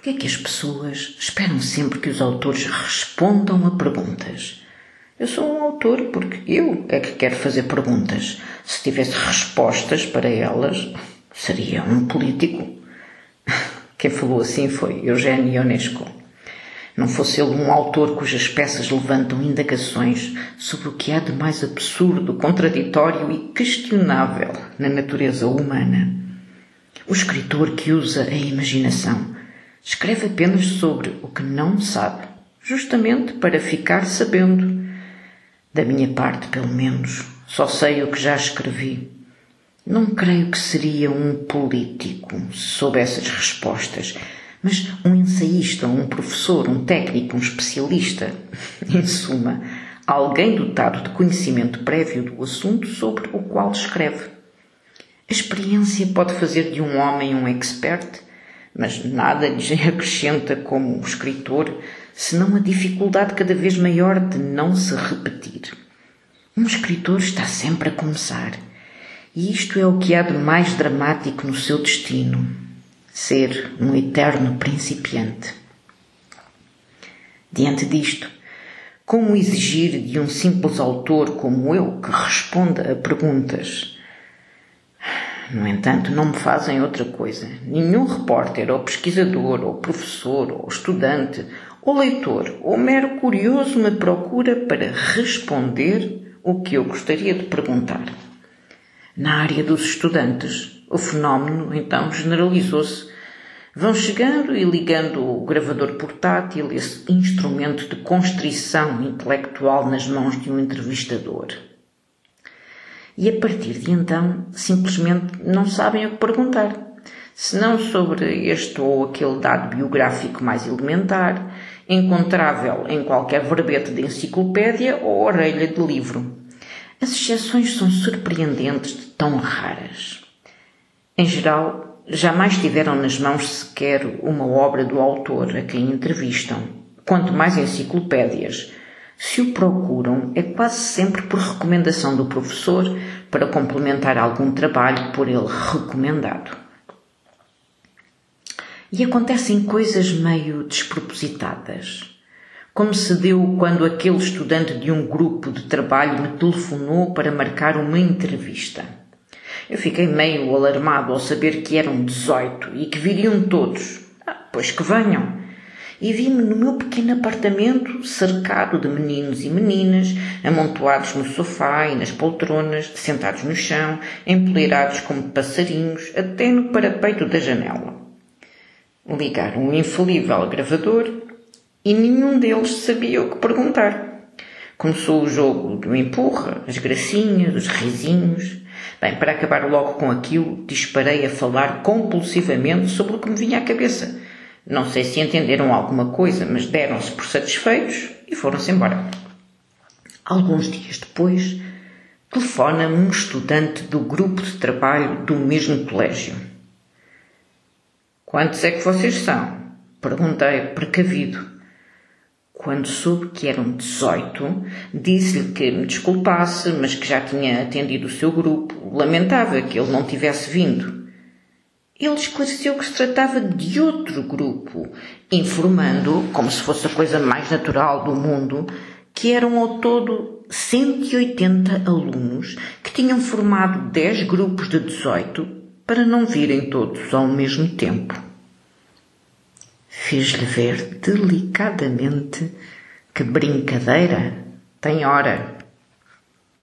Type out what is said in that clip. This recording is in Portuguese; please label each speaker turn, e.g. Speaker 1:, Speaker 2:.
Speaker 1: Por que é que as pessoas esperam sempre que os autores respondam a perguntas? Eu sou um autor porque eu é que quero fazer perguntas. Se tivesse respostas para elas, seria um político. Quem falou assim foi Eugênio Ionesco. Não fosse ele um autor cujas peças levantam indagações sobre o que há de mais absurdo, contraditório e questionável na natureza humana. O escritor que usa a imaginação escreve apenas sobre o que não sabe, justamente para ficar sabendo. Da minha parte, pelo menos, só sei o que já escrevi. Não creio que seria um político se soubesse as respostas, mas um ensaísta, um professor, um técnico, um especialista. Em suma, alguém dotado de conhecimento prévio do assunto sobre o qual escreve. A experiência pode fazer de um homem um expert, mas nada lhe acrescenta como escritor, senão a dificuldade cada vez maior de não se repetir. Um escritor está sempre a começar, e isto é o que há de mais dramático no seu destino: ser um eterno principiante. Diante disto, como exigir de um simples autor como eu que responda a perguntas no entanto, não me fazem outra coisa. Nenhum repórter, ou pesquisador, ou professor, ou estudante, ou leitor, ou mero curioso me procura para responder o que eu gostaria de perguntar. Na área dos estudantes, o fenómeno então generalizou-se. Vão chegando e ligando o gravador portátil, esse instrumento de constrição intelectual nas mãos de um entrevistador e a partir de então simplesmente não sabem o que perguntar. Se não sobre este ou aquele dado biográfico mais elementar, encontrável em qualquer verbete de enciclopédia ou orelha de livro. As exceções são surpreendentes de tão raras. Em geral, jamais tiveram nas mãos sequer uma obra do autor a quem entrevistam, quanto mais enciclopédias, se o procuram, é quase sempre por recomendação do professor para complementar algum trabalho por ele recomendado. E acontecem coisas meio despropositadas. Como se deu quando aquele estudante de um grupo de trabalho me telefonou para marcar uma entrevista. Eu fiquei meio alarmado ao saber que eram 18 e que viriam todos. Ah, pois que venham e vi-me no meu pequeno apartamento cercado de meninos e meninas, amontoados no sofá e nas poltronas, sentados no chão, empoleirados como passarinhos, até no parapeito da janela. Ligaram um infalível gravador e nenhum deles sabia o que perguntar. Começou o jogo do empurra, as gracinhas, os risinhos. Bem, para acabar logo com aquilo, disparei a falar compulsivamente sobre o que me vinha à cabeça não sei se entenderam alguma coisa, mas deram-se por satisfeitos e foram-se embora. Alguns dias depois, telefona-me um estudante do grupo de trabalho do mesmo colégio. Quantos é que vocês são? Perguntei, precavido. Quando soube que eram 18, disse-lhe que me desculpasse, mas que já tinha atendido o seu grupo. Lamentava que ele não tivesse vindo. Ele esclareceu que se tratava de outro grupo, informando, como se fosse a coisa mais natural do mundo, que eram ao todo 180 alunos que tinham formado 10 grupos de 18 para não virem todos ao mesmo tempo. Fiz-lhe ver delicadamente que brincadeira tem hora